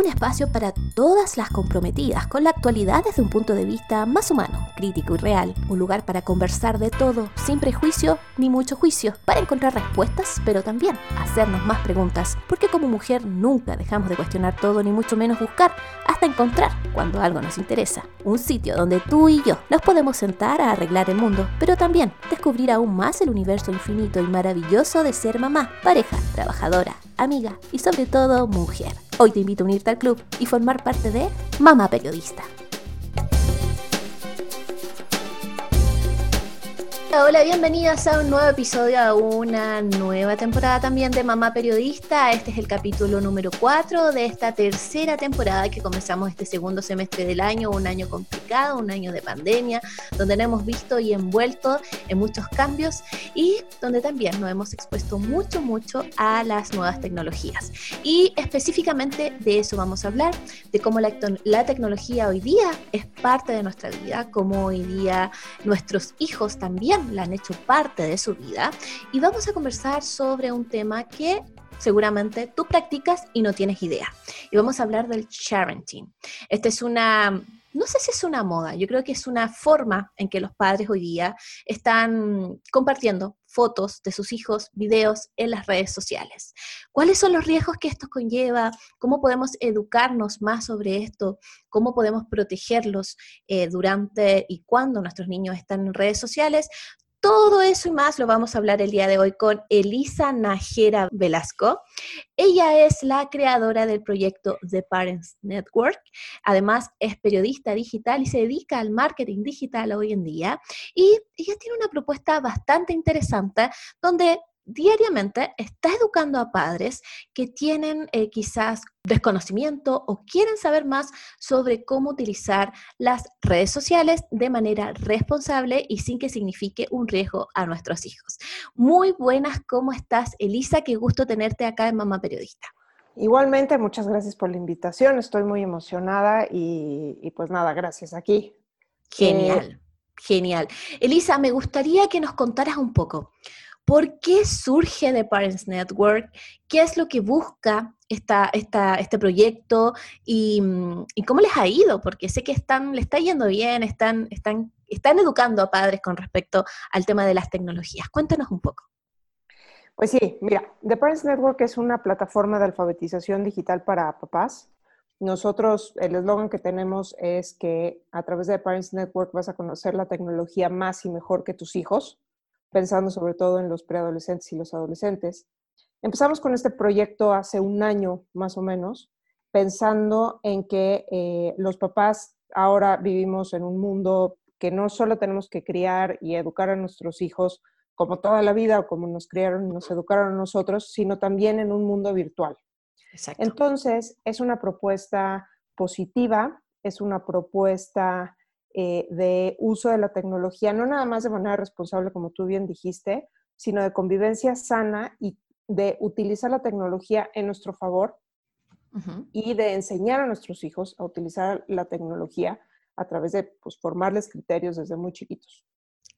un espacio para todas las comprometidas con la actualidad desde un punto de vista más humano, crítico y real, un lugar para conversar de todo, sin prejuicio ni mucho juicio, para encontrar respuestas, pero también hacernos más preguntas, porque como mujer nunca dejamos de cuestionar todo ni mucho menos buscar hasta encontrar cuando algo nos interesa, un sitio donde tú y yo nos podemos sentar a arreglar el mundo, pero también descubrir aún más el universo infinito y maravilloso de ser mamá, pareja, trabajadora, amiga y sobre todo mujer. Hoy te invito a unirte al club y formar parte de Mamá Periodista. Hola, bienvenidas a un nuevo episodio, a una nueva temporada también de Mamá Periodista. Este es el capítulo número 4 de esta tercera temporada que comenzamos este segundo semestre del año, un año complicado, un año de pandemia, donde nos hemos visto y envuelto en muchos cambios y donde también nos hemos expuesto mucho, mucho a las nuevas tecnologías. Y específicamente de eso vamos a hablar, de cómo la, la tecnología hoy día es parte de nuestra vida, cómo hoy día nuestros hijos también la han hecho parte de su vida y vamos a conversar sobre un tema que seguramente tú practicas y no tienes idea. Y vamos a hablar del parenting. Esta es una no sé si es una moda, yo creo que es una forma en que los padres hoy día están compartiendo fotos de sus hijos, videos en las redes sociales. ¿Cuáles son los riesgos que esto conlleva? ¿Cómo podemos educarnos más sobre esto? ¿Cómo podemos protegerlos eh, durante y cuando nuestros niños están en redes sociales? Todo eso y más lo vamos a hablar el día de hoy con Elisa Najera Velasco. Ella es la creadora del proyecto The Parents Network. Además, es periodista digital y se dedica al marketing digital hoy en día. Y ella tiene una propuesta bastante interesante donde diariamente está educando a padres que tienen eh, quizás desconocimiento o quieren saber más sobre cómo utilizar las redes sociales de manera responsable y sin que signifique un riesgo a nuestros hijos. Muy buenas, ¿cómo estás, Elisa? Qué gusto tenerte acá en Mamá Periodista. Igualmente, muchas gracias por la invitación, estoy muy emocionada y, pues nada, gracias aquí. Genial, eh, genial. Elisa, me gustaría que nos contaras un poco. ¿Por qué surge The Parents Network? ¿Qué es lo que busca esta, este proyecto? Mm, ¿Y, cómo les ha ido? Porque sé que están, le está yendo bien, están, están, están educando a padres con respecto al tema de las tecnologías. Cuéntanos un poco. Pues sí, mira, The Parents Network es una plataforma de alfabetización digital para papás. Nosotros, el eslogan que tenemos es que a través de The Parents Network vas a conocer la tecnología más y mejor que tus hijos pensando sobre todo en los preadolescentes y los adolescentes. Empezamos con este proyecto hace un año más o menos, pensando en que eh, los papás ahora vivimos en un mundo que no solo tenemos que criar y educar a nuestros hijos como toda la vida o como nos criaron y nos educaron a nosotros, sino también en un mundo virtual. Entonces, es una propuesta positiva, es una propuesta eh, de uso de la tecnología, no nada más de manera responsable, como tú bien dijiste, sino de convivencia sana y de utilizar la tecnología en nuestro favor y de enseñar a nuestros hijos a utilizar la tecnología a través de pues, formarles criterios desde muy chiquitos.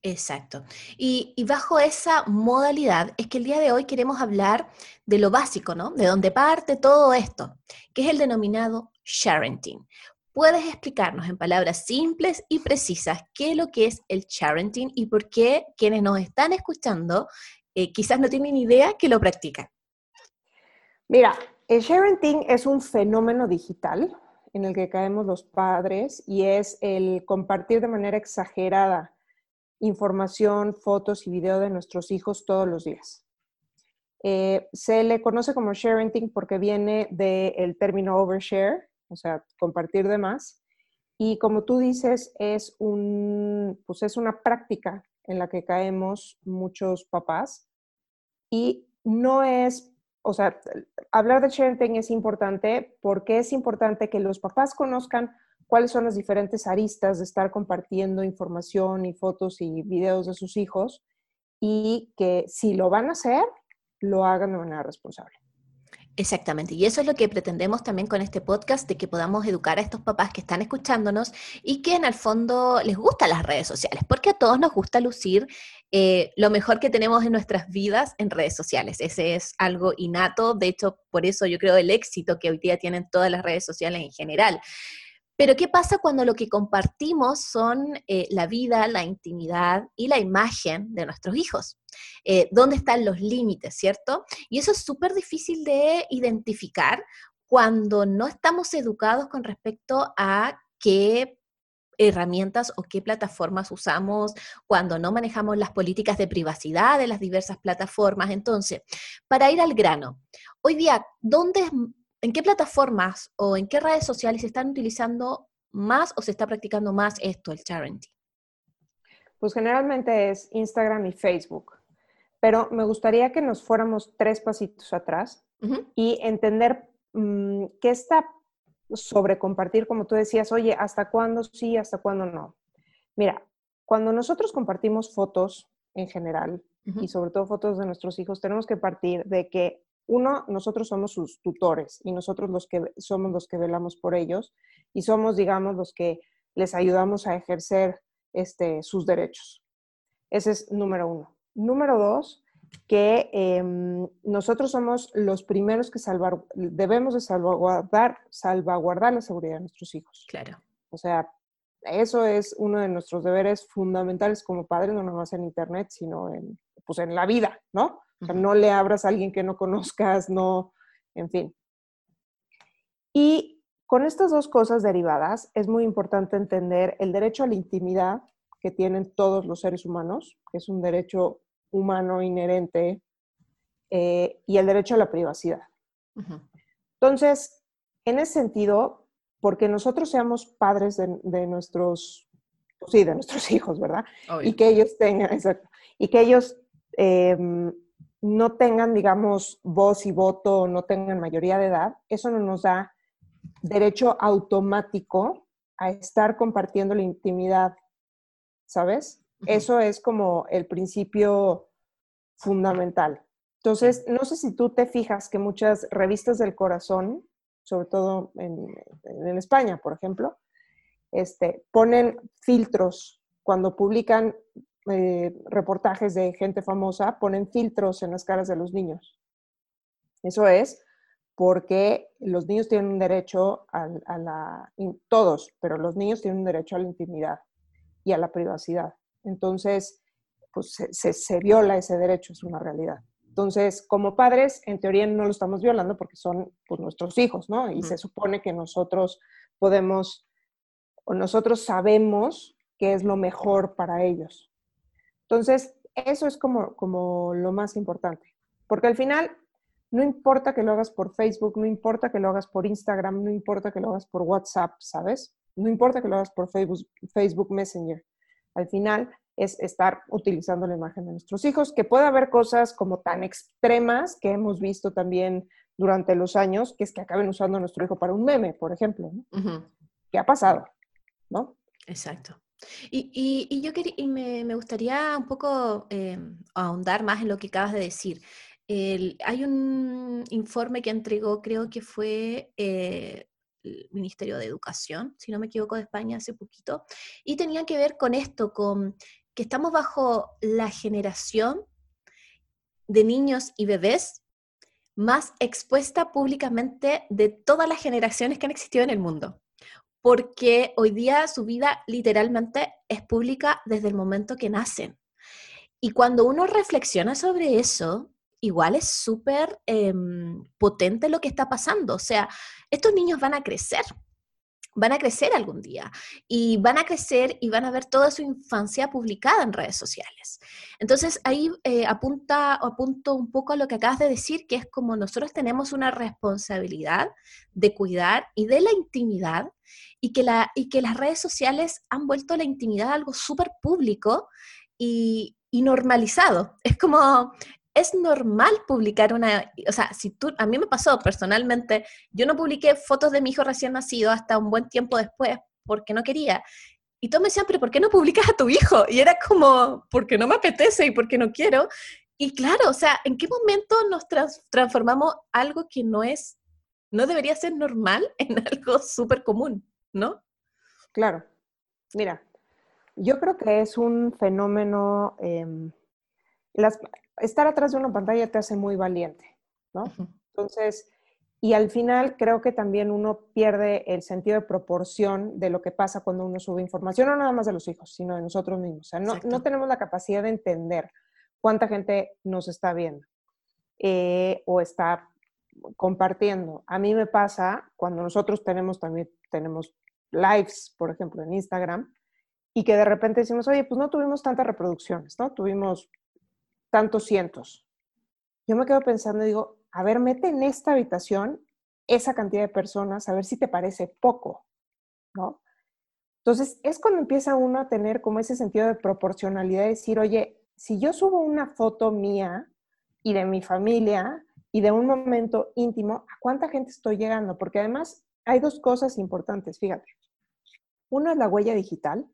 Exacto. Y, y, bajo esa modalidad es que el día de hoy queremos hablar de lo básico, ¿no? De dónde parte todo esto, que es el denominado sharenting. ¿Puedes explicarnos en palabras simples y precisas qué es lo que es el parenting y por qué quienes nos están escuchando eh, quizás no tienen idea que lo practican? Mira, el parenting es un fenómeno digital en el que caemos los padres y es el compartir de manera exagerada información, fotos y video de nuestros hijos todos los días. Eh, se le conoce como sharing porque viene del término overshare, o sea, compartir de más. Y como tú dices, es, un, pues es una práctica en la que caemos muchos papás y no es, o sea, hablar de sharing es importante porque es importante que los papás conozcan cuáles son las diferentes aristas de estar compartiendo información y fotos y videos de sus hijos y que si lo van a hacer, lo hagan de manera responsable. Exactamente, y eso es lo que pretendemos también con este podcast, de que podamos educar a estos papás que están escuchándonos y que en el fondo les gustan las redes sociales, porque a todos nos gusta lucir eh, lo mejor que tenemos en nuestras vidas en redes sociales. Ese es algo innato, de hecho, por eso yo creo el éxito que hoy día tienen todas las redes sociales en general. Pero ¿qué pasa cuando lo que compartimos son eh, la vida, la intimidad y la imagen de nuestros hijos? Eh, ¿Dónde están los límites, cierto? Y eso es súper difícil de identificar cuando no estamos educados con respecto a qué herramientas o qué plataformas usamos cuando no manejamos las políticas de privacidad de las diversas plataformas. Entonces, para ir al grano, hoy día, ¿dónde ¿En qué plataformas o en qué redes sociales se están utilizando más o se está practicando más esto, el charity? Pues generalmente es Instagram y Facebook, pero me gustaría que nos fuéramos tres pasitos atrás y entender mm, qué está sobre compartir, como tú decías, oye, ¿hasta cuándo sí, hasta cuándo no? Mira, cuando nosotros compartimos fotos en general, y sobre todo fotos de nuestros hijos, tenemos que partir de que uno, nosotros somos sus tutores y nosotros los que somos los que velamos por ellos y somos, digamos, los que les ayudamos a ejercer este, sus derechos. Ese es número uno. Número dos, que em, nosotros somos los primeros que salvar, debemos de salvaguardar, salvaguardar la seguridad de nuestros hijos. Claro. O sea, eso es uno de nuestros deberes fundamentales como padres, no nomás en Internet, sino en, pues en la vida, ¿no? No le abras a alguien que no conozcas, no, en fin. Y con estas dos cosas derivadas, es muy importante entender el derecho a la intimidad que tienen todos los seres humanos, que es un derecho humano inherente, eh, y el derecho a la privacidad. Entonces, en ese sentido, porque nosotros seamos padres de, nuestros, sí, de nuestros hijos, ¿verdad? Y que ellos tengan, exacto, y que ellos em, no tengan, digamos, voz y voto, no tengan mayoría de edad, eso no nos da derecho automático a estar compartiendo la intimidad, ¿sabes? Eso es como el principio fundamental. Entonces, no sé si tú te fijas que muchas revistas del corazón, sobre todo en, en España, por ejemplo, este, ponen filtros cuando publican eh, reportajes de gente famosa ponen filtros en las caras de los niños. Eso es porque los niños tienen un derecho a, la, todos, pero los niños tienen un derecho a la intimidad y a la privacidad. Entonces, pues se, viola ese derecho, es una realidad. Entonces, como padres, en teoría no lo estamos violando porque son pues, nuestros hijos, ¿no? Y se supone que nosotros podemos, o nosotros sabemos qué es lo mejor para ellos. Entonces, eso es como, como lo más importante, porque al final no importa que lo hagas por Facebook, no importa que lo hagas por Instagram, no importa que lo hagas por WhatsApp, ¿sabes? No importa que lo hagas por Facebook, Facebook Messenger. Al final es estar utilizando la imagen de nuestros hijos, que puede haber cosas como tan extremas que hemos visto también durante los años, que es que acaben usando a nuestro hijo para un meme, por ejemplo, ¿no? ¿Qué ha pasado? ¿No? Exacto. Y, yo me, gustaría un poco eh, ahondar más en lo que acabas de decir. hay un informe que entregó, creo que fue eh, el Ministerio de Educación, si no me equivoco, de España hace poquito, y tenía que ver con esto, con que estamos bajo la generación de niños y bebés más expuesta públicamente de todas las generaciones que han existido en el mundo porque hoy día su vida literalmente es pública desde el momento que nacen. Y cuando uno reflexiona sobre eso, igual es súper em, potente lo que está pasando. O sea, estos niños van a crecer, van a crecer algún día y van a crecer y van a ver toda su infancia publicada en redes sociales. Entonces ahí eh, apunta, apunto un poco a lo que acabas de decir, que es como nosotros tenemos una responsabilidad de cuidar y de la intimidad y que, la, y que las redes sociales han vuelto la intimidad algo súper público y, y normalizado. Es como, es normal publicar una, o sea, si tú, a mí me pasó personalmente, yo no publiqué fotos de mi hijo recién nacido hasta un buen tiempo después porque no quería. Y todos me decían, pero ¿por qué no publicas a tu hijo? Y era como, porque no me apetece y porque no quiero. Y claro, o sea, ¿en qué momento nos transformamos algo que no es, no debería ser normal en algo súper común, ¿no? Claro. Mira, yo creo que es un fenómeno, em, estar atrás de una pantalla te hace muy valiente, ¿no? Entonces, y al final creo que también uno pierde el sentido de proporción de lo que pasa cuando uno sube información, no nada más de los hijos, sino de nosotros mismos. O sea, no, no tenemos la capacidad de entender cuánta gente nos está viendo eh, o está compartiendo. A mí me pasa cuando nosotros tenemos también, tenemos lives, por ejemplo, en Instagram, y que de repente decimos, oye, pues no tuvimos tantas reproducciones, ¿no? Tuvimos tantos cientos. Yo me quedo pensando y digo, a ver, mete en esta habitación esa cantidad de personas, a ver si te parece poco, ¿no? Entonces, es cuando empieza uno a tener como ese sentido de proporcionalidad, de decir, oye, si yo subo una foto mía y de mi familia y de un momento íntimo, ¿a cuánta gente estoy llegando? Porque además hay dos cosas importantes, fíjate. Uno es la huella digital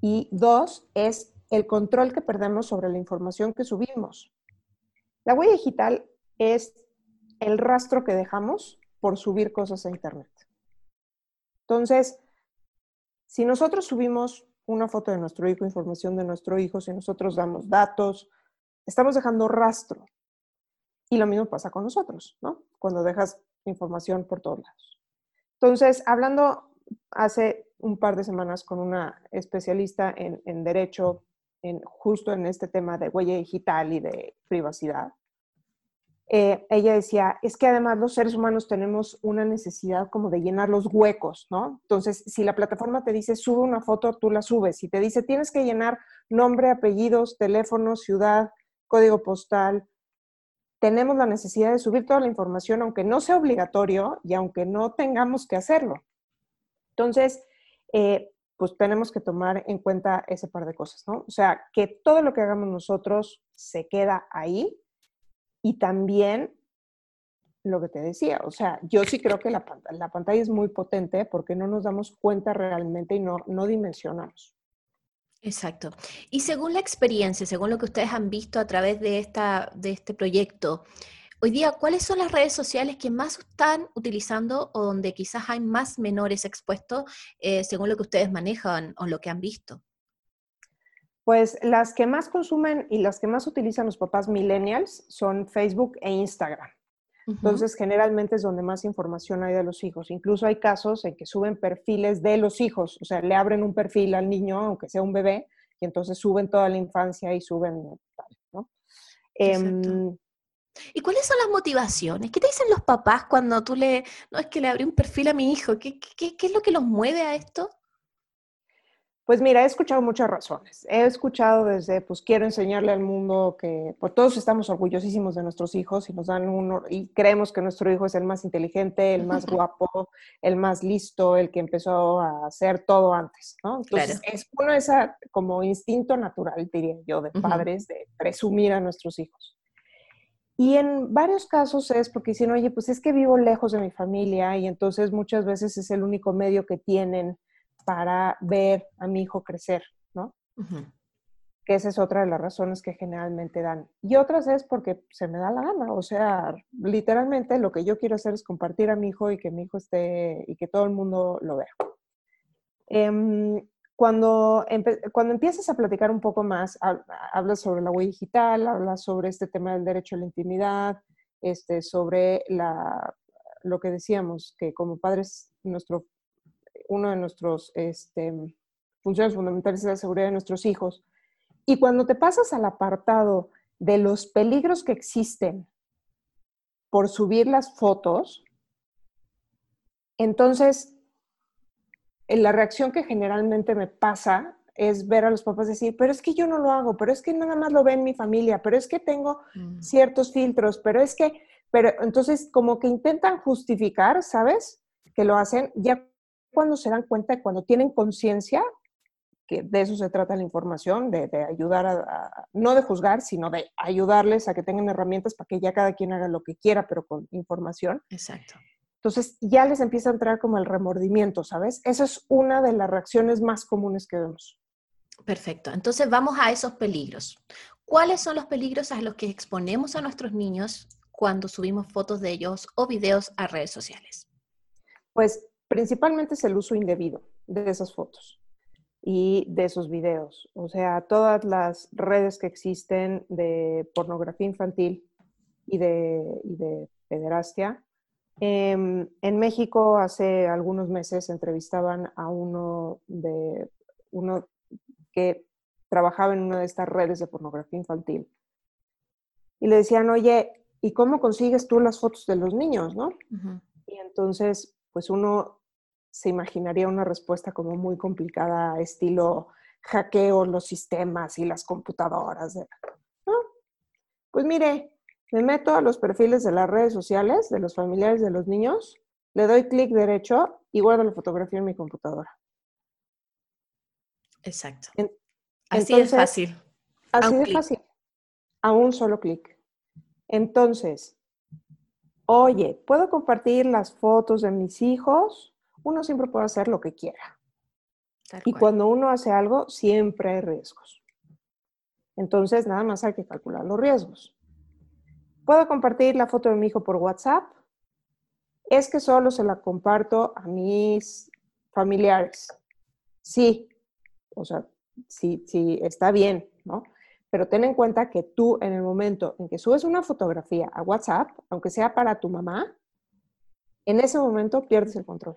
y dos es el control que perdemos sobre la información que subimos. La huella digital es el rastro que dejamos por subir cosas a Internet. Entonces, si nosotros subimos una foto de nuestro hijo, información de nuestro hijo, si nosotros damos datos, estamos dejando rastro. Y lo mismo pasa con nosotros, ¿no? Cuando dejas información por todos lados. Entonces, hablando hace un par de semanas con una especialista en, derecho, justo en este tema de huella digital y de privacidad, eh, ella decía, es que además los seres humanos tenemos una necesidad como de llenar los huecos, ¿no? Entonces, si la plataforma te dice, sube una foto, tú la subes. Si te dice, tienes que llenar nombre, apellidos, teléfono, ciudad, código postal, tenemos la necesidad de subir toda la información, aunque no sea obligatorio y aunque no tengamos que hacerlo. Entonces, eh, pues tenemos que tomar en cuenta ese par de cosas, ¿no? O sea, que todo lo que hagamos nosotros se queda ahí y también lo que te decía, o sea, yo sí creo que la, la pantalla es muy potente porque no nos damos cuenta realmente y no, no dimensionamos. Exacto. Y según la experiencia, según lo que ustedes han visto a través de, esta, de este proyecto, hoy día, ¿cuáles son las redes sociales que más están utilizando o donde quizás hay más menores expuestos eh, según lo que ustedes manejan o lo que han visto? Pues las que más consumen y las que más utilizan los papás millennials son Facebook e Instagram. Entonces, generalmente es donde más información hay de los hijos. Incluso hay casos en que suben perfiles de los hijos, o sea, le abren un perfil al niño, aunque sea un bebé, y entonces suben toda la infancia y suben tal, ¿no? ¿Y cuáles son las motivaciones? ¿Qué te dicen los papás cuando tú le, no es que le abrí un perfil a mi hijo? qué es lo que los mueve a esto? Pues mira, he escuchado muchas razones. He escuchado desde, pues quiero enseñarle al mundo que pues, todos estamos orgullosísimos de nuestros hijos y nos dan uno, y creemos que nuestro hijo es el más inteligente, el más guapo, el más listo, el que empezó a hacer todo antes, ¿no? Entonces, es uno ese como instinto natural, diría yo, de padres, de presumir a nuestros hijos. Y en varios casos es porque dicen, oye, pues es que vivo lejos de mi familia y entonces muchas veces es el único medio que tienen para ver a mi hijo crecer, ¿no? Que esa es otra de las razones que generalmente dan. Y otras es porque se me da la gana, o sea, literalmente lo que yo quiero hacer es compartir a mi hijo y que mi hijo esté y que todo el mundo lo vea. Em, cuando, cuando empiezas a platicar un poco más, hablas sobre la huella digital, hablas sobre este tema del derecho a la intimidad, este, sobre la, lo que decíamos, que como padres nuestro uno de nuestros este, funciones fundamentales es la seguridad de nuestros hijos. Y cuando te pasas al apartado de los peligros que existen por subir las fotos, entonces la reacción que generalmente me pasa es ver a los papás decir, pero es que yo no lo hago, pero es que nada más lo ve en mi familia, pero es que tengo mm. ciertos filtros, pero es que, pero entonces como que intentan justificar, ¿sabes? Que lo hacen ya cuando se dan cuenta, cuando tienen conciencia, que de eso se trata la información, de, ayudar a, no de juzgar, sino de ayudarles a que tengan herramientas para que ya cada quien haga lo que quiera, pero con información. Exacto. Entonces ya les empieza a entrar como el remordimiento, ¿sabes? Esa es una de las reacciones más comunes que vemos. Perfecto. Entonces vamos a esos peligros. ¿cuáles son los peligros a los que exponemos a nuestros niños cuando subimos fotos de ellos o videos a redes sociales? Pues principalmente es el uso indebido de esas fotos y de esos videos. O sea, todas las redes que existen de pornografía infantil y de, y de pederastia. Em, en México hace algunos meses entrevistaban a uno de uno que trabajaba en una de estas redes de pornografía infantil. Y le decían, oye, ¿y cómo consigues tú las fotos de los niños, no? Y entonces, pues uno se imaginaría una respuesta como muy complicada, estilo hackeo los sistemas y las computadoras. ¿no? Pues mire, me meto a los perfiles de las redes sociales de los familiares de los niños, le doy clic derecho y guardo la fotografía en mi computadora. Exacto. así es fácil. Así de fácil. A un solo clic. Entonces, oye, ¿puedo compartir las fotos de mis hijos? uno siempre puede hacer lo que quiera. y cuando uno hace algo, siempre hay riesgos. Entonces, nada más hay que calcular los riesgos. ¿Puedo compartir la foto de mi hijo por WhatsApp? Es que solo se la comparto a mis familiares. Sí, o sea, sí, sí, está bien, ¿no? Pero ten en cuenta que tú en el momento en que subes una fotografía a WhatsApp, aunque sea para tu mamá, en ese momento pierdes el control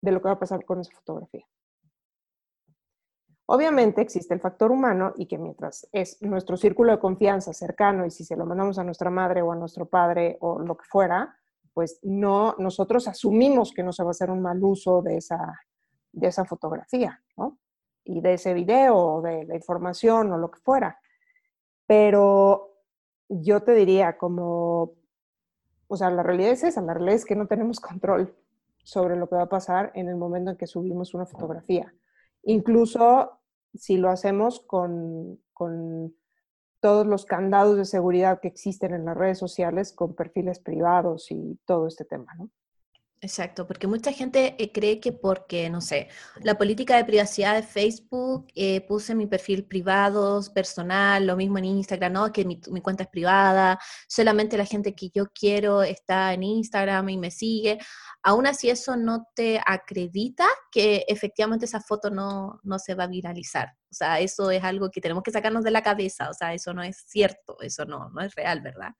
de lo que va a pasar con esa fotografía. Obviamente existe el factor humano y que mientras es nuestro círculo de confianza cercano y si se lo mandamos a nuestra madre o a nuestro padre o lo que fuera, pues no, nosotros asumimos que no se va a hacer un mal uso de esa, de esa fotografía, ¿no? Y de ese video o de la información o lo que fuera. Pero yo te diría como, o sea, la realidad es esa, la realidad es que no tenemos control sobre lo que va a pasar en el momento en que subimos una fotografía. Incluso si lo hacemos con, con todos los candados de seguridad que existen en las redes sociales, con perfiles privados y todo este tema, ¿no? Exacto, porque mucha gente eh, cree que porque, no sé, la política de privacidad de Facebook, eh, puse mi perfil privado, personal, lo mismo en Instagram, ¿no? Que mi, mi, cuenta es privada, solamente la gente que yo quiero está en Instagram y me sigue. Aún así eso no te acredita que efectivamente esa foto no, no se va a viralizar. O sea, eso es algo que tenemos que sacarnos de la cabeza, o sea, eso no es cierto, eso no, no es real, ¿verdad?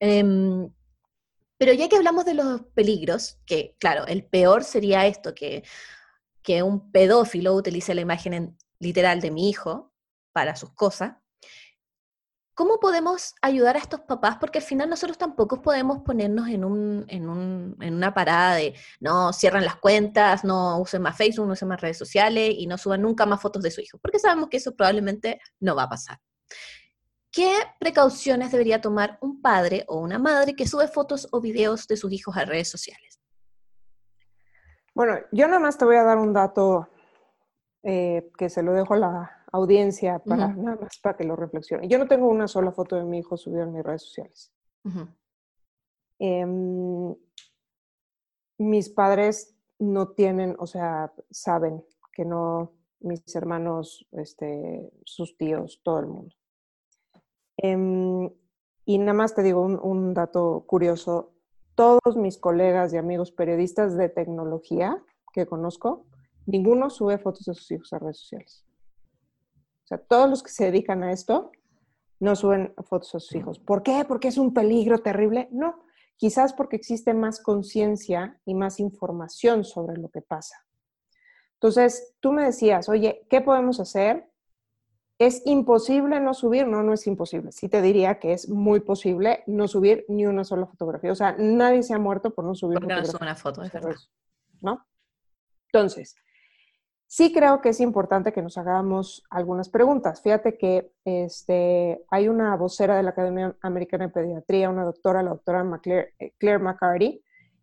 Um, pero ya que hablamos de los peligros, que claro, el peor sería esto, que, que un pedófilo utilice la imagen literal de mi hijo para sus cosas, ¿cómo podemos ayudar a estos papás? Porque al final nosotros tampoco podemos ponernos en, un, en, un, en una parada de, no, cierran las cuentas, no usen más Facebook, no usen más redes sociales y no suban nunca más fotos de su hijo, porque sabemos que eso probablemente no va a pasar. ¿Qué precauciones debería tomar un padre o una madre que sube fotos o videos de sus hijos a redes sociales? Bueno, yo nada más te voy a dar un dato eh, que se lo dejo a la audiencia para nada más para que lo reflexione. Yo no tengo una sola foto de mi hijo subida en mis redes sociales. Em, mis padres no tienen, o sea, saben que no, mis hermanos, este, sus tíos, todo el mundo. Em, y nada más te digo un, dato curioso. Todos mis colegas y amigos periodistas de tecnología que conozco, ninguno sube fotos de sus hijos a redes sociales. O sea, todos los que se dedican a esto no suben fotos a sus hijos. ¿Por qué? ¿Porque es un peligro terrible? No, quizás porque existe más conciencia y más información sobre lo que pasa. Entonces, tú me decías, oye, ¿qué podemos hacer? ¿Es imposible no subir? No, no es imposible. Sí te diría que es muy posible no subir ni una sola fotografía. O sea, nadie se ha muerto por no subir Porque no una foto, es verdad. ¿No? Entonces, sí creo que es importante que nos hagamos algunas preguntas. Fíjate que este, hay una vocera de la Academia Americana de Pediatría, una doctora, la doctora eh, Claire McCarty,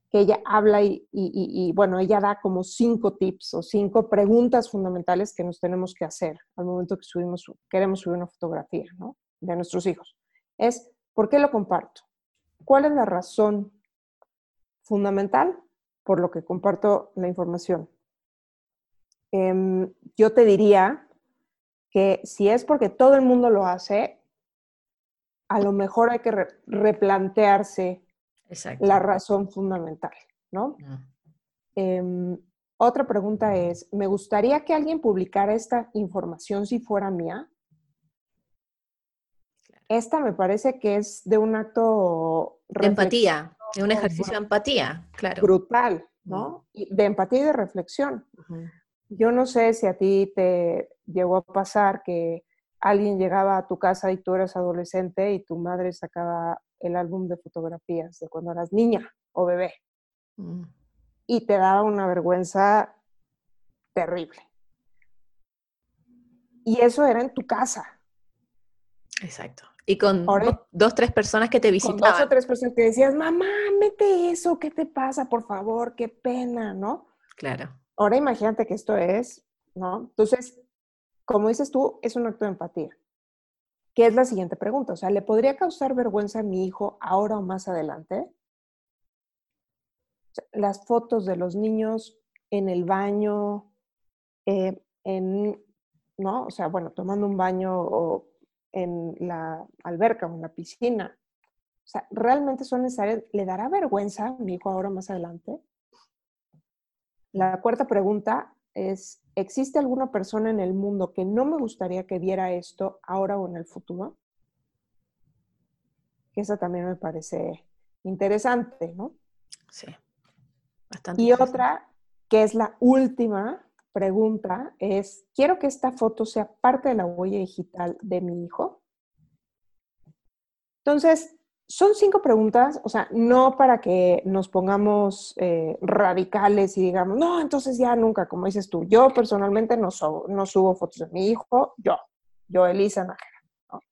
que ella habla y, bueno, ella da como cinco tips o cinco preguntas fundamentales que nos tenemos que hacer al momento que subimos, queremos subir una fotografía de nuestros hijos. Es, ¿por qué lo comparto? ¿Cuál es la razón fundamental por lo que comparto la información? Em, yo te diría que si es porque todo el mundo lo hace, a lo mejor hay que replantearse la razón fundamental, ¿no? Em, otra pregunta es, ¿me gustaría que alguien publicara esta información si fuera mía? Esta me parece que es de un acto... De empatía, de un ejercicio de empatía, claro. Brutal, ¿no? De empatía y de reflexión. Yo no sé si a ti te llegó a pasar que alguien llegaba a tu casa y tú eras adolescente y tu madre sacaba el álbum de fotografías de cuando eras niña o bebé. Mm. Y te daba una vergüenza terrible. Y eso era en tu casa. Exacto. Y con dos, tres personas que te visitaban. Con dos o tres personas que decías, mamá, mete eso, ¿qué te pasa? Por favor, qué pena, ¿no? Claro. Ahora imagínate que esto es, ¿no? Entonces, como dices tú, es un acto de empatía. ¿Qué es la siguiente pregunta? O sea, ¿le podría causar vergüenza a mi hijo ahora o más adelante? Las fotos de los niños en el baño, eh, en, ¿no? O sea, bueno, tomando un baño o en la alberca o en la piscina. O sea, ¿realmente son necesarias? ¿Le dará vergüenza a mi hijo ahora más adelante? La cuarta pregunta es, ¿existe alguna persona en el mundo que no me gustaría que viera esto ahora o en el futuro? Esa también me parece interesante, ¿no? Sí, bastante. Y otra, que es la última pregunta, es, ¿quiero que esta foto sea parte de la huella digital de mi hijo? Entonces, son cinco preguntas, o sea, no para que nos pongamos eh, radicales y digamos, no, entonces ya nunca, como dices tú, yo personalmente no, no subo fotos de mi hijo, yo, yo, Elisa Nájera.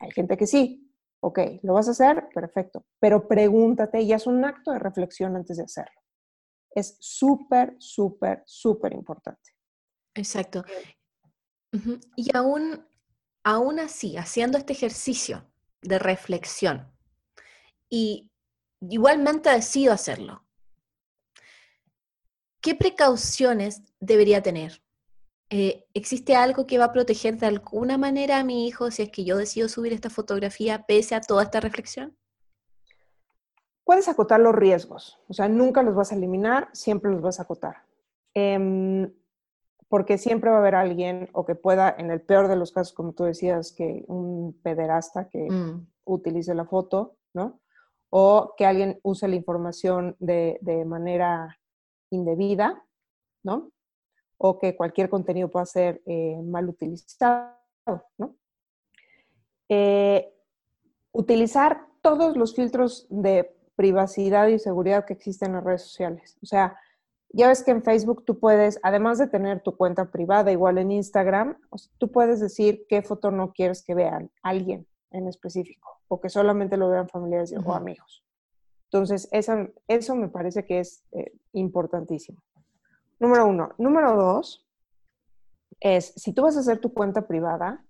Hay gente que sí, ok, ¿lo vas a hacer? Perfecto, pero pregúntate y haz un acto de reflexión antes de hacerlo. Es súper, súper, súper importante. Exacto. Y aún, aún así, haciendo este ejercicio de reflexión, y igualmente decido hacerlo. ¿Qué precauciones debería tener? Eh, ¿Existe algo que va a proteger de alguna manera a mi hijo si es que yo decido subir esta fotografía pese a toda esta reflexión? Puedes acotar los riesgos, o sea, nunca los vas a eliminar, siempre los vas a acotar. Em, porque siempre va a haber alguien o que pueda, en el peor de los casos, como tú decías, que un pederasta que mm. utilice la foto, ¿no? O que alguien use la información de, manera indebida, ¿no? O que cualquier contenido pueda ser eh, mal utilizado, ¿no? Eh, utilizar todos los filtros de privacidad y seguridad que existen en las redes sociales. O sea, ya ves que en Facebook tú puedes, además de tener tu cuenta privada, igual en Instagram, tú puedes decir qué foto no quieres que vean alguien en específico o que solamente lo vean familiares o amigos. Entonces, eso, eso me parece que es eh, importantísimo. Número uno. Número dos es, si tú vas a hacer tu cuenta privada,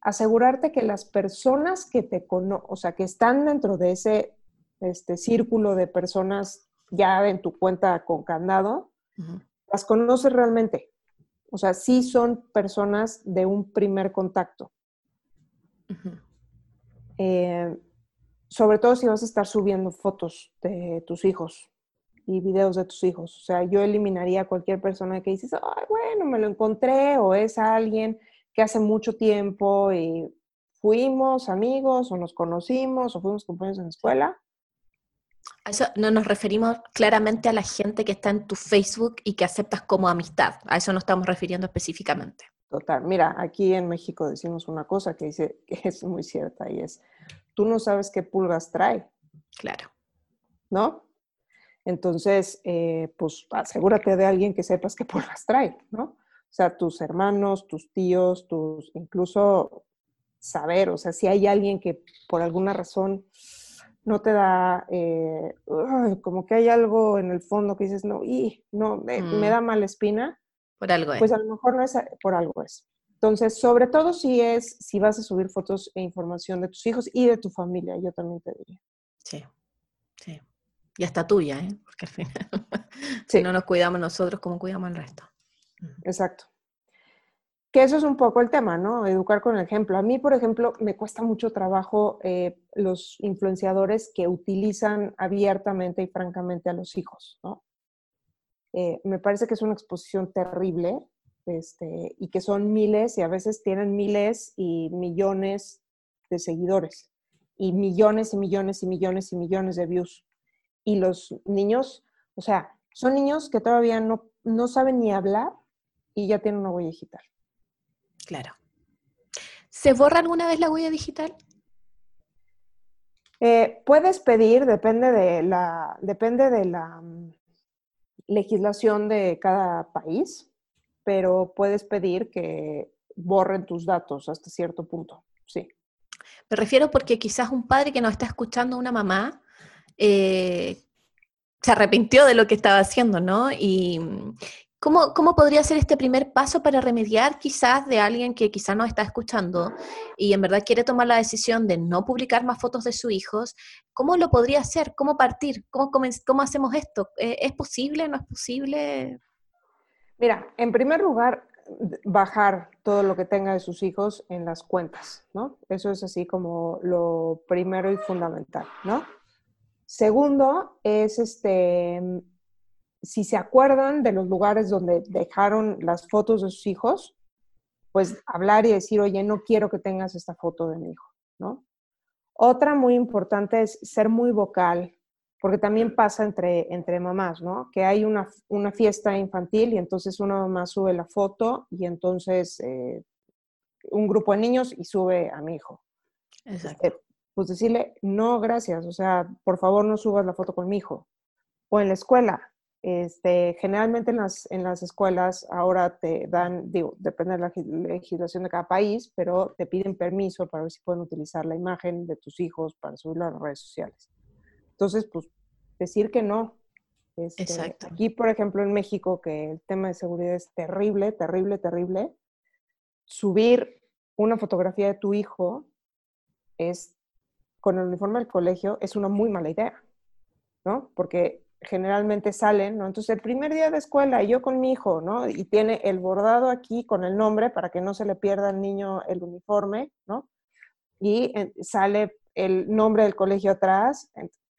asegurarte que las personas que te conocen, o sea, que están dentro de ese este, círculo de personas ya en tu cuenta con candado, las conoces realmente. O sea, sí son personas de un primer contacto sobre todo si vas a estar subiendo fotos de tus hijos y videos de tus hijos. O sea, yo eliminaría a cualquier persona que dices, ay, bueno, me lo encontré o es alguien que hace mucho tiempo y fuimos amigos o nos conocimos o fuimos compañeros en la escuela. eso no nos referimos claramente a la gente que está en tu Facebook y que aceptas como amistad. A eso no estamos refiriendo específicamente. Total. Mira, aquí en México decimos una cosa que dice que es muy cierta y es, tú no sabes qué pulgas trae. Claro. ¿No? Entonces, eh, pues asegúrate de alguien que sepas qué pulgas trae, ¿no? O sea, tus hermanos, tus tíos, tus, incluso saber, o sea, si hay alguien que por alguna razón no te da, eh, como que hay algo en el fondo que dices, no, y no, me, me mm. da mala espina. Por algo es. Pues a lo mejor no es, por algo es. Entonces, sobre todo si es, si vas a subir fotos e información de tus hijos y de tu familia, yo también te diría. Sí, sí. Y hasta tuya, ¿eh? Porque al final, si no nos cuidamos nosotros, ¿cómo cuidamos el resto? Exacto. que eso es un poco el tema, ¿no? Educar con el ejemplo. A mí, por ejemplo, me cuesta mucho trabajo eh, los influenciadores que utilizan abiertamente y francamente a los hijos, ¿no? Eh, me parece que es una exposición terrible este, y que son miles y a veces tienen miles y millones de seguidores y millones y millones y millones y millones de views. Y los niños, o sea, son niños que todavía no, no saben ni hablar y ya tienen una huella digital. Claro. ¿Se borra alguna vez la huella digital? Eh, puedes pedir, depende de la, depende de la mm, legislación de cada país, pero puedes pedir que borren tus datos hasta cierto punto, sí. Me refiero porque quizás un padre que nos está escuchando, una mamá, eh, se arrepintió de lo que estaba haciendo, ¿no? Y, ¿Cómo, ¿Cómo, podría ser este primer paso para remediar quizás de alguien que quizás nos está escuchando y en verdad quiere tomar la decisión de no publicar más fotos de sus hijos? ¿Cómo lo podría hacer? ¿Cómo partir? ¿Cómo, cómo hacemos esto? Eh, ¿Es posible? ¿No es posible? Mira, en primer lugar, bajar todo lo que tenga de sus hijos en las cuentas, ¿no? Eso es así como lo primero y fundamental, ¿no? Segundo es este si se acuerdan de los lugares donde dejaron las fotos de sus hijos, pues hablar y decir, oye, no quiero que tengas esta foto de mi hijo, ¿no? Otra muy importante es ser muy vocal, porque también pasa entre, entre mamás, ¿no? Que hay una, fiesta infantil y entonces una mamá sube la foto y entonces eh, un grupo de niños y sube a mi hijo. Exacto. Eh, pues decirle, no, gracias, o sea, por favor no subas la foto con mi hijo. O en la escuela, este, generalmente en las, en las escuelas ahora te dan, digo, depende de la legislación de cada país, pero te piden permiso para ver si pueden utilizar la imagen de tus hijos para subirlo a las redes sociales. Entonces, pues decir que no. Este, Exacto. Aquí, por ejemplo, en México, que el tema de seguridad es terrible, terrible, terrible, subir una fotografía de tu hijo es con el uniforme del colegio es una muy mala idea, ¿no? Porque generalmente salen, ¿no? Entonces, el primer día de escuela, yo con mi hijo, ¿no? Y tiene el bordado aquí con el nombre para que no se le pierda al niño el uniforme, ¿no? Y eh, sale el nombre del colegio atrás,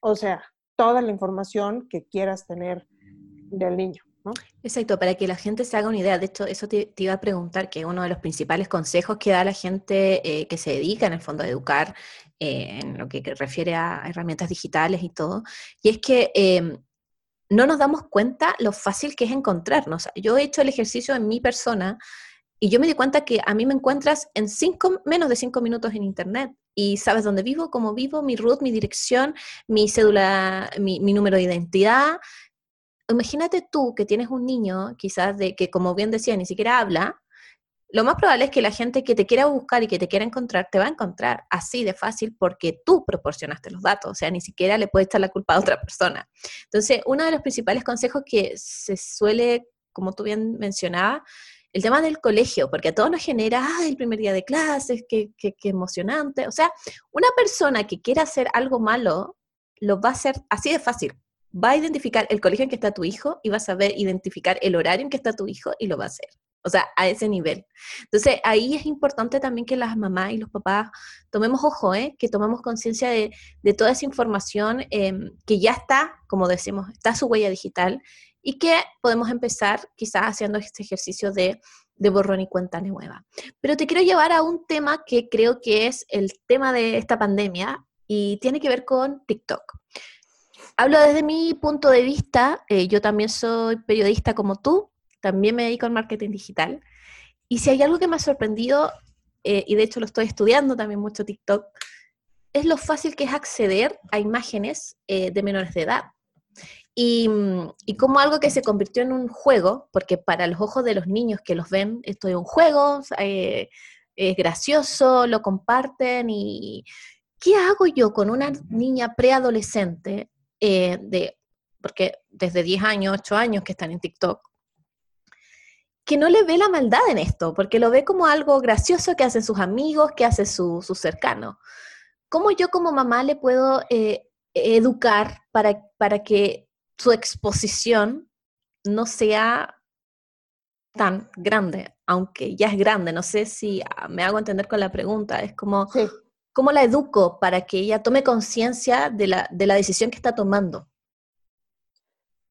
o sea, toda la información que quieras tener del niño. ¿no? Exacto, para que la gente se haga una idea. De hecho, eso te, iba a preguntar, que uno de los principales consejos que da la gente eh, que se dedica en el fondo a educar eh, en lo que, refiere a herramientas digitales y todo, y es que em, no nos damos cuenta lo fácil que es encontrarnos. Yo he hecho el ejercicio en mi persona y yo me di cuenta que a mí me encuentras en cinco, menos de cinco minutos en Internet y sabes dónde vivo, cómo vivo, mi root, mi dirección, mi cédula, mi, número de identidad. Imagínate tú que tienes un niño, quizás de que, como bien decía, ni siquiera habla, lo más probable es que la gente que te quiera buscar y que te quiera encontrar, te va a encontrar así de fácil porque tú proporcionaste los datos, o sea, ni siquiera le puede echar la culpa a otra persona. Entonces, uno de los principales consejos que se suele, como tú bien mencionabas, el tema del colegio, porque a todos nos genera, el primer día de clases, qué, qué, qué emocionante. O sea, una persona que quiera hacer algo malo, lo va a hacer así de fácil. Va a identificar el colegio en que está tu hijo y va a saber identificar el horario en que está tu hijo y lo va a hacer. O sea, a ese nivel. Entonces, ahí es importante también que las mamás y los papás tomemos ojo, ¿eh? que tomemos conciencia de, toda esa información em, que ya está, como decimos, está su huella digital y que podemos empezar quizás haciendo este ejercicio de, de borrón y cuenta nueva. Pero te quiero llevar a un tema que creo que es el tema de esta pandemia y tiene que ver con TikTok. Hablo desde mi punto de vista, eh, yo también soy periodista como tú, también me dedico al marketing digital. Y si hay algo que me ha sorprendido, eh, y de hecho lo estoy estudiando también mucho TikTok, es lo fácil que es acceder a imágenes eh, de menores de edad. Y, y, como algo que se convirtió en un juego, porque para los ojos de los niños que los ven, esto es un juego, eh, es gracioso, lo comparten y ¿qué hago yo con una niña preadolescente de, porque desde 10 años, 8 años que están en TikTok, que no le ve la maldad en esto, porque lo ve como algo gracioso que hacen sus amigos, que hace sus su cercanos. ¿Cómo yo como mamá le puedo eh, educar para, para que su exposición no sea tan grande, aunque ya es grande. No sé si ah, me hago entender con la pregunta. Es como, ¿cómo la educo para que ella tome conciencia de la, de la decisión que está tomando?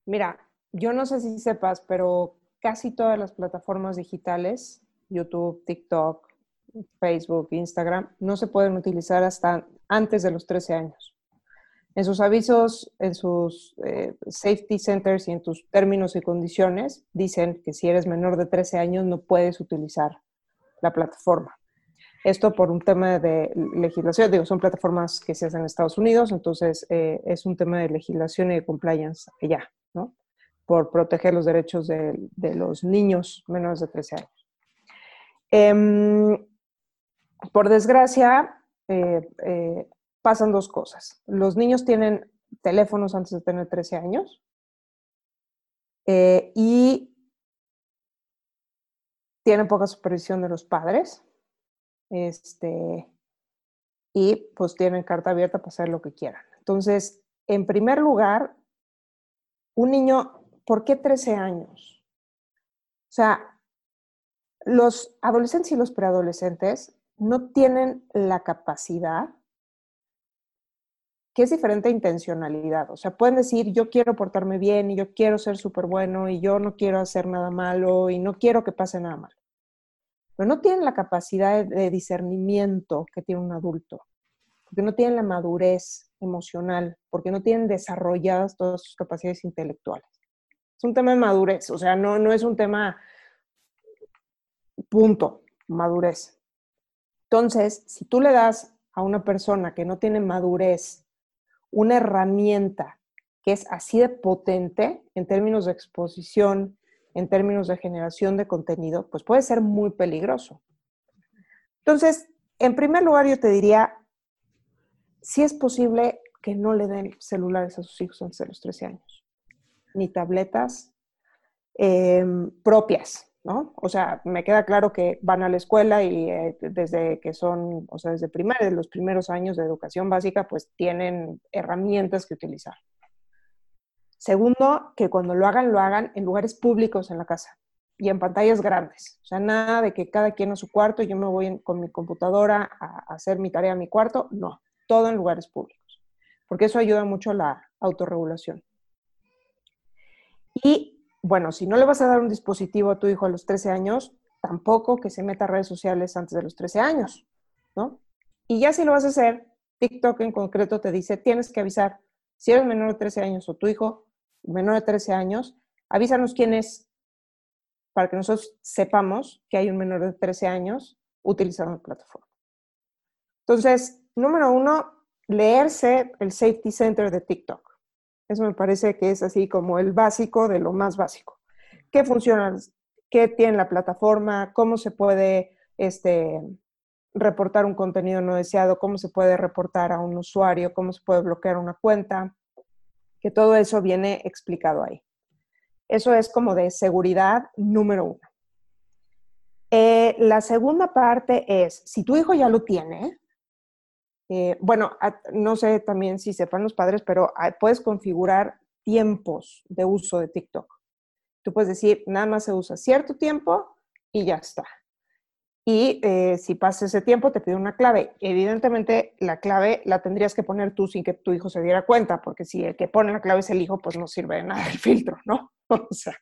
Mira, yo no sé si sepas, pero casi todas las plataformas digitales, YouTube, TikTok, Facebook, Instagram, no se pueden utilizar hasta antes de los 13 años. En sus avisos, en sus eh, safety centers y en tus términos y condiciones, dicen que si eres menor de 13 años no puedes utilizar la plataforma. Esto por un tema de legislación, digo, son plataformas que se hacen en Estados Unidos, entonces eh, es un tema de legislación y de compliance allá. Por proteger los derechos de, los niños menores de 13 años. Em, por desgracia, eh, pasan dos cosas. Los niños tienen teléfonos antes de tener 13 años eh, y tienen poca supervisión de los padres. Este, y pues tienen carta abierta para hacer lo que quieran. Entonces, en primer lugar, un niño, ¿por qué 13 años? O sea, los adolescentes y los preadolescentes no tienen la capacidad que es diferente a intencionalidad. O sea, pueden decir, yo quiero portarme bien y yo quiero ser súper bueno y yo no quiero hacer nada malo y no quiero que pase nada malo. Pero no tienen la capacidad de discernimiento que tiene un adulto, porque no tienen la madurez emocional, porque no tienen desarrolladas todas sus capacidades intelectuales. Es un tema de madurez, o sea, no, no es un tema punto, madurez. Entonces, si tú le das a una persona que no tiene madurez una herramienta que es así de potente en términos de exposición, en términos de generación de contenido, pues puede ser muy peligroso. Entonces, en primer lugar, yo te diría, si es posible que no le den celulares a sus hijos antes de los 13 años, ni tabletas em, propias, ¿no? O sea, me queda claro que van a la escuela y eh, desde que son, o sea, desde primaria, los primeros años de educación básica, pues tienen herramientas que utilizar. Segundo, que cuando lo hagan, lo hagan en lugares públicos en la casa y en pantallas grandes. O sea, nada de que cada quien a su cuarto, yo me voy con mi computadora a hacer mi tarea a mi cuarto. No, todo en lugares públicos, porque eso ayuda mucho a la autorregulación. Y bueno, si no le vas a dar un dispositivo a tu hijo a los 13 años, tampoco que se meta a redes sociales antes de los 13 años, ¿no? Y ya si lo vas a hacer, TikTok en concreto te dice, tienes que avisar, si eres menor de 13 años o tu hijo menor de 13 años, avísanos quién es para que nosotros sepamos que hay un menor de 13 años utilizando la plataforma. Entonces, número uno, leerse el Safety Center de TikTok. Eso me parece que es así como el básico de lo más básico. ¿Qué funciona? ¿Qué tiene la plataforma? ¿Cómo se puede este, reportar un contenido no deseado? ¿Cómo se puede reportar a un usuario? ¿Cómo se puede bloquear una cuenta? Que todo eso viene explicado ahí. Eso es como de seguridad número uno. Eh, la segunda parte es, si tu hijo ya lo tiene, eh, bueno, no sé también si sepan los padres, pero puedes configurar tiempos de uso de TikTok. Tú puedes decir, nada más se usa cierto tiempo y ya está. Y eh, si pasa ese tiempo, te pide una clave. Evidentemente, la clave la tendrías que poner tú sin que tu hijo se diera cuenta, porque si el que pone la clave es el hijo, pues no sirve de nada el filtro, ¿no? O sea,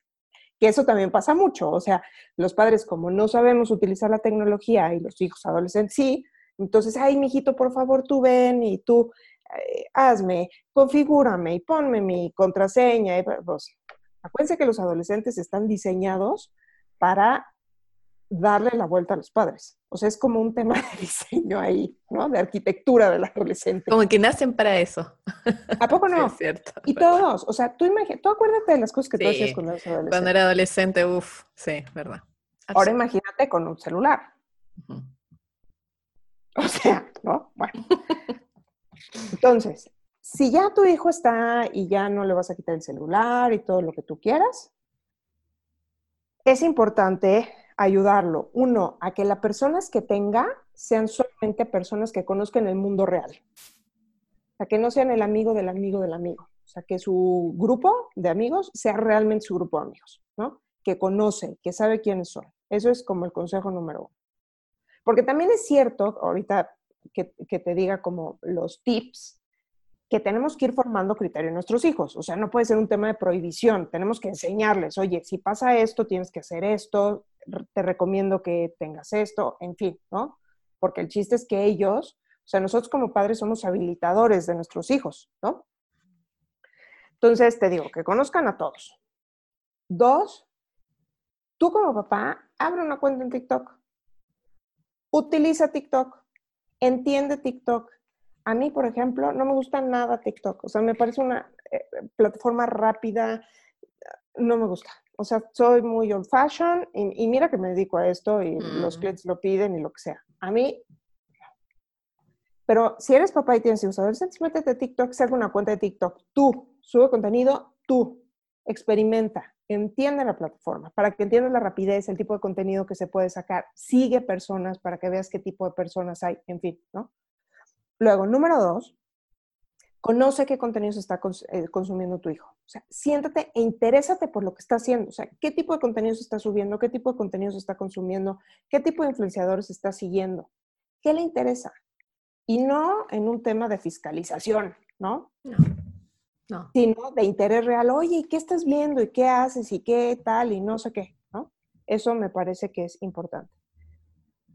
que eso también pasa mucho. O sea, los padres, como no sabemos utilizar la tecnología y los hijos adolescentes sí, entonces, ay, mijito, por favor, tú ven y tú eh, hazme, configúrame y ponme mi contraseña. pues, acuérdense que los adolescentes están diseñados para darle la vuelta a los padres. O sea, es como un tema de diseño ahí, ¿no? De arquitectura del adolescente. Como que nacen para eso. ¿A poco no? es cierto. Y todos, o sea, tú imagínate, tú acuérdate de las cosas que tú hacías cuando eras adolescente. Cuando era adolescente, uff, sí, verdad. Ahora imagínate con un celular. O sea, ¿no? Bueno. Entonces, si ya tu hijo está y ya no le vas a quitar el celular y todo lo que tú quieras, es importante ayudarlo, uno, a que las personas que tenga sean solamente personas que conozcan el mundo real. O sea, que no sean el amigo del amigo del amigo. O sea, que su grupo de amigos sea realmente su grupo de amigos, ¿no? que conoce, que sabe quiénes son. Eso es como el consejo número uno. Porque también es cierto, ahorita que, que te diga como los tips, que tenemos que ir formando criterio en nuestros hijos. O sea, no puede ser un tema de prohibición. Tenemos que enseñarles, oye, si pasa esto, tienes que hacer esto, te recomiendo que tengas esto, en fin, ¿no? Porque el chiste es que ellos, o sea, nosotros como padres somos habilitadores de nuestros hijos, ¿no? Entonces, te digo, que conozcan a todos. Dos, tú como papá, abre una cuenta en TikTok. Utiliza TikTok. Entiende TikTok a mí, por ejemplo, no me gusta nada TikTok. O sea, me parece una eh, plataforma rápida. No me gusta. O sea, soy muy old fashion y, mira que me dedico a esto y los mm. clientes lo piden y lo que sea. A mí, pero si eres papá y tienes hijos, adolescentes, métete a TikTok, saca una cuenta de TikTok. Tú, sube contenido, tú, experimenta, entiende la plataforma, para que entiendas la rapidez, el tipo de contenido que se puede sacar. Sigue personas para que veas qué tipo de personas hay, en fin, ¿no? Luego, número dos, conoce qué contenidos está eh, consumiendo tu hijo. O sea, siéntate e interésate por lo que está haciendo. O sea, qué tipo de contenidos está subiendo, qué tipo de contenidos está consumiendo, qué tipo de influenciadores está siguiendo, qué le interesa. Y no en un tema de fiscalización, ¿no? No. No. Sino de interés real. Oye, ¿y qué estás viendo? ¿Y qué haces? ¿Y qué tal? Y no sé qué. Eso me parece que es importante.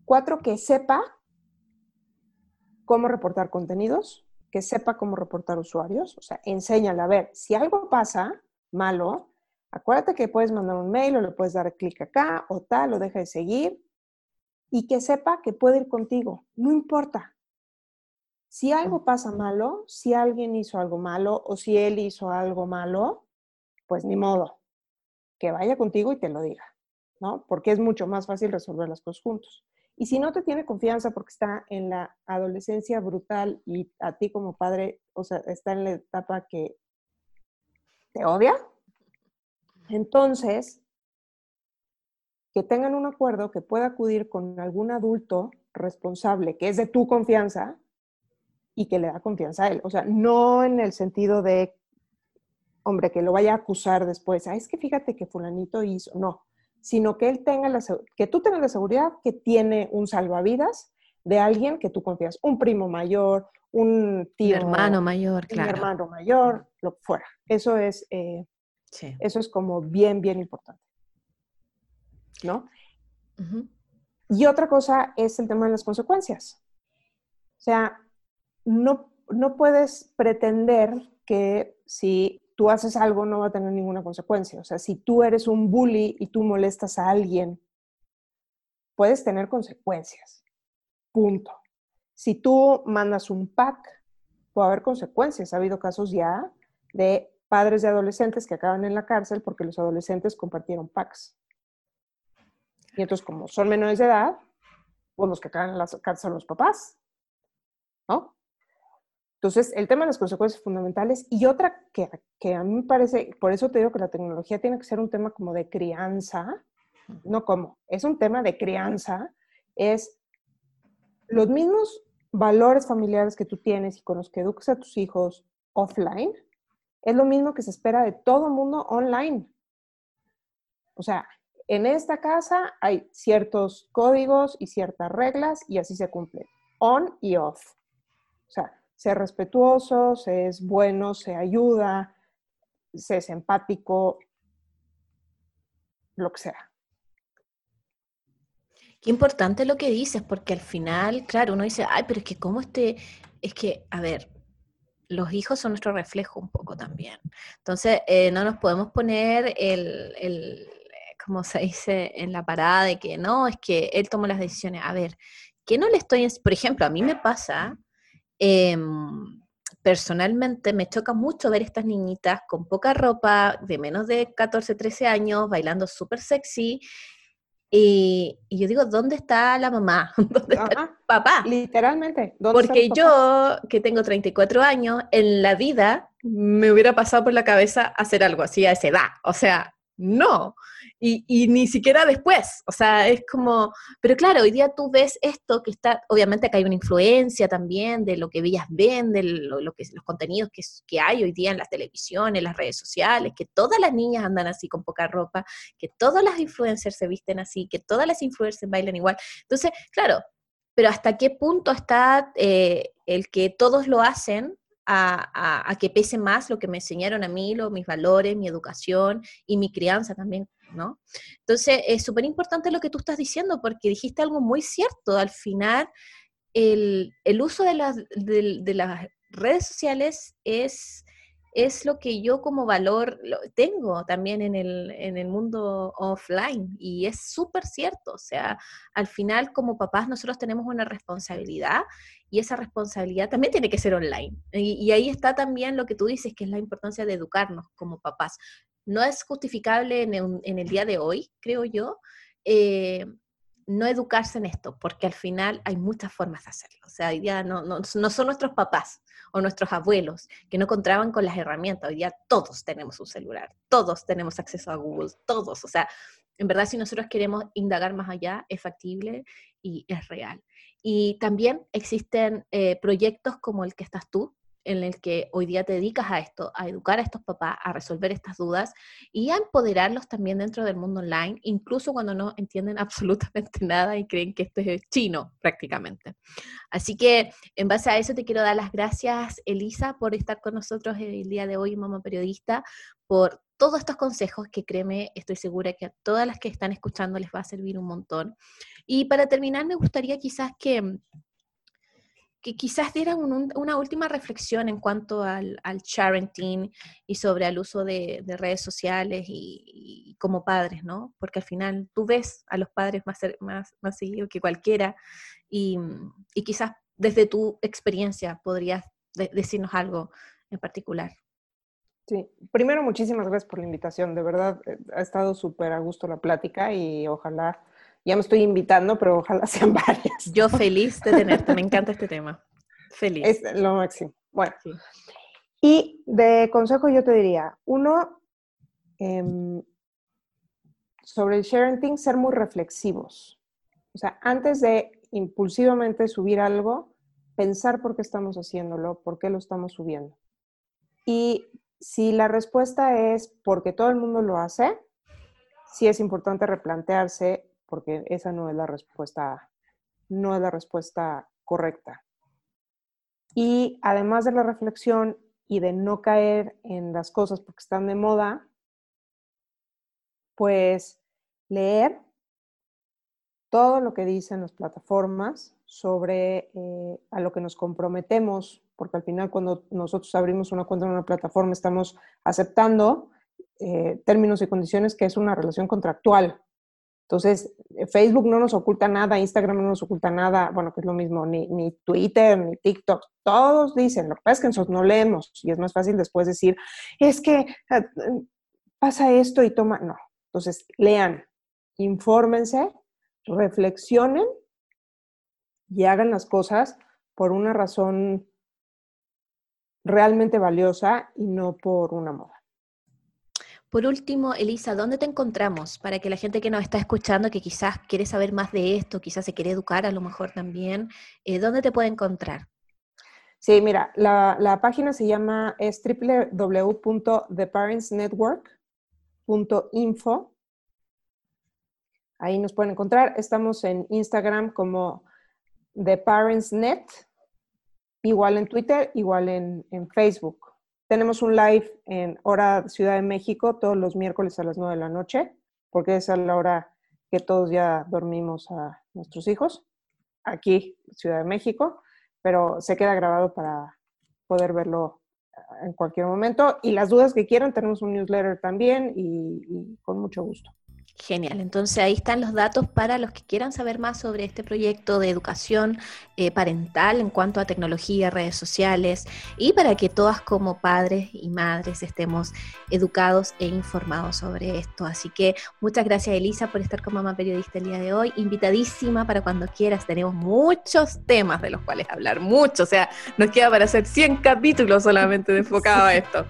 Cuatro, que sepa cómo reportar contenidos, que sepa cómo reportar usuarios, o sea, enséñale a ver, si algo pasa malo, acuérdate que puedes mandar un mail o le puedes dar clic acá o tal, o deja de seguir, y que sepa que puede ir contigo, no importa. Si algo pasa malo, si alguien hizo algo malo o si él hizo algo malo, pues ni modo, que vaya contigo y te lo diga, ¿no? Porque es mucho más fácil resolver las cosas juntos. Y si no te tiene confianza porque está en la adolescencia brutal y a ti como padre, o sea, está en la etapa que te odia, entonces que tengan un acuerdo que pueda acudir con algún adulto responsable que es de tu confianza y que le da confianza a él. O sea, no en el sentido de, hombre, que lo vaya a acusar después. Ah, es que fíjate que fulanito hizo. No, sino que él tenga la, que tú tengas la seguridad que tiene un salvavidas de alguien que tú confías, un primo mayor, un tío, un hermano mayor, un hermano mayor, lo que fuera. Eso es, eh, eso es como bien, bien importante, ¿no? Y otra cosa es el tema de las consecuencias. O sea, no, no puedes pretender que si tú haces algo no va a tener ninguna consecuencia. O sea, si tú eres un bully y tú molestas a alguien, puedes tener consecuencias. Punto. Si tú mandas un pack, puede haber consecuencias. Ha habido casos ya de padres de adolescentes que acaban en la cárcel porque los adolescentes compartieron packs. Y entonces, como son menores de edad, pues los que acaban en la cárcel son los papás. ¿No? Entonces, el tema de las consecuencias fundamentales y otra que, que, a mí me parece, por eso te digo que la tecnología tiene que ser un tema como de crianza, no como, es un tema de crianza, es los mismos valores familiares que tú tienes y con los que educas a tus hijos offline, es lo mismo que se espera de todo mundo online. O sea, en esta casa hay ciertos códigos y ciertas reglas y así se cumple, on y off. O sea, ser respetuoso, se es bueno, se ayuda, se es empático, lo que sea. Qué importante lo que dices, porque al final, claro, uno dice, ay, pero es que cómo este, es que, a ver, los hijos son nuestro reflejo un poco también. Entonces, eh, no nos podemos poner el, el, como se dice, en la parada de que no, es que él tomó las decisiones. A ver, ¿qué no le estoy, por ejemplo, a mí me pasa Em, personalmente me choca mucho ver estas niñitas con poca ropa, de menos de 14, 13 años, bailando súper sexy. Y, yo digo, ¿dónde está la mamá? ¿Dónde está el papá? Literalmente. Porque yo, que tengo 34 años, en la vida me hubiera pasado por la cabeza hacer algo así a esa edad. O sea, no. Y, ni siquiera después. O sea, es como, pero claro, hoy día tú ves esto que está, obviamente acá hay una influencia también de lo que ellas ven, de lo, los contenidos que, que hay hoy día en las televisiones, en las redes sociales, que todas las niñas andan así con poca ropa, que todas las influencers se visten así, que todas las influencers bailan igual. Entonces, claro, pero hasta qué punto está eh, el que todos lo hacen a, que pese más lo que me enseñaron a mí, lo, mis valores, mi educación y mi crianza también, ¿no? Entonces, es súper importante lo que tú estás diciendo porque dijiste algo muy cierto. Al final, el, uso de las, de las redes sociales es es lo que yo como valor tengo también en el, en el mundo offline y es súper cierto, o sea, al final como papás nosotros tenemos una responsabilidad y esa responsabilidad también tiene que ser online. Y, ahí está también lo que tú dices, que es la importancia de educarnos como papás. No es justificable en el, día de hoy, creo yo, eh, no educarse en esto, porque al final hay muchas formas de hacerlo. O sea, hoy día no, no, no, son nuestros papás o nuestros abuelos que no encontraban con las herramientas. Hoy día todos tenemos un celular, todos tenemos acceso a Google, todos. O sea, en verdad si nosotros queremos indagar más allá, es factible y es real. Y también existen eh, proyectos como el que estás tú, en el que hoy día te dedicas a esto, a educar a estos papás, a resolver estas dudas y a empoderarlos también dentro del mundo online, incluso cuando no entienden absolutamente nada y creen que esto es chino prácticamente. Así que en base a eso te quiero dar las gracias, Elisa, por estar con nosotros el día de hoy, Mamá Periodista, por todos estos consejos que créeme, estoy segura que a todas las que están escuchando les va a servir un montón. Y para terminar, me gustaría quizás que que quizás dieran una última reflexión en cuanto al, al y sobre el uso de, redes sociales y, como padres, ¿no? Porque al final tú ves a los padres más, más, más seguido que cualquiera y, quizás desde tu experiencia podrías decirnos algo en particular. Sí, primero muchísimas gracias por la invitación, de verdad eh, ha estado súper a gusto la plática y ojalá ya me estoy invitando, pero ojalá sean varias. Yo feliz de tenerte, me encanta este tema. Feliz. Es lo máximo. Bueno. Y de consejo yo te diría, uno, em, sobre el sharing, ser muy reflexivos. O sea, antes de impulsivamente subir algo, pensar por qué estamos haciéndolo, por qué lo estamos subiendo. Y si la respuesta es porque todo el mundo lo hace, sí es importante replantearse porque esa no es la respuesta, no es la respuesta correcta. Y además de la reflexión y de no caer en las cosas porque están de moda, pues leer todo lo que dicen las plataformas sobre eh, a lo que nos comprometemos, porque al final cuando nosotros abrimos una cuenta en una plataforma estamos aceptando eh, términos y condiciones que es una relación contractual. Entonces, eh, Facebook no nos oculta nada, Instagram no nos oculta nada, bueno, que es lo mismo, ni, ni Twitter, ni TikTok, todos dicen, lo que pasa no leemos y es más fácil después decir, es que mm, pasa esto y toma, no. Entonces, lean, infórmense, reflexionen y hagan las cosas por una razón realmente valiosa y no por una moda. Por último, Elisa, ¿dónde te encontramos? Para que la gente que nos está escuchando, que quizás quiere saber más de esto, quizás se quiere educar a lo mejor también, eh, ¿dónde te puede encontrar? Sí, mira, la, página se llama es www.theparentsnetwork.info. Ahí nos pueden encontrar. Estamos en Instagram como TheParentsNet, igual en Twitter, igual en Facebook. Tenemos un live en hora Ciudad de México todos los miércoles a las 9 de la noche, porque esa es la hora que todos ya dormimos a nuestros hijos, aquí, Ciudad de México, pero se queda grabado para poder verlo ah, en cualquier momento. Y las dudas que quieran, tenemos un newsletter también y, con mucho gusto. Genial, entonces ahí están los datos para los que quieran saber más sobre este proyecto de educación eh, parental en cuanto a tecnología, redes sociales y para que todas como padres y madres estemos educados e informados sobre esto. Así que muchas gracias Elisa por estar como mamá periodista el día de hoy, invitadísima para cuando quieras, tenemos muchos temas de los cuales hablar, muchos, o sea, nos queda para hacer 100 capítulos solamente enfocado a esto,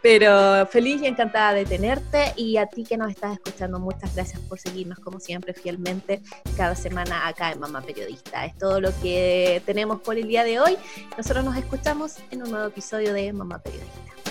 pero feliz y encantada de tenerte y a ti que nos estás escuchando, muchas gracias por seguirnos como siempre fielmente cada semana acá en Mamá Periodista. Es todo lo que tenemos por el día de hoy. Nosotros nos escuchamos en un nuevo episodio de Mamá Periodista.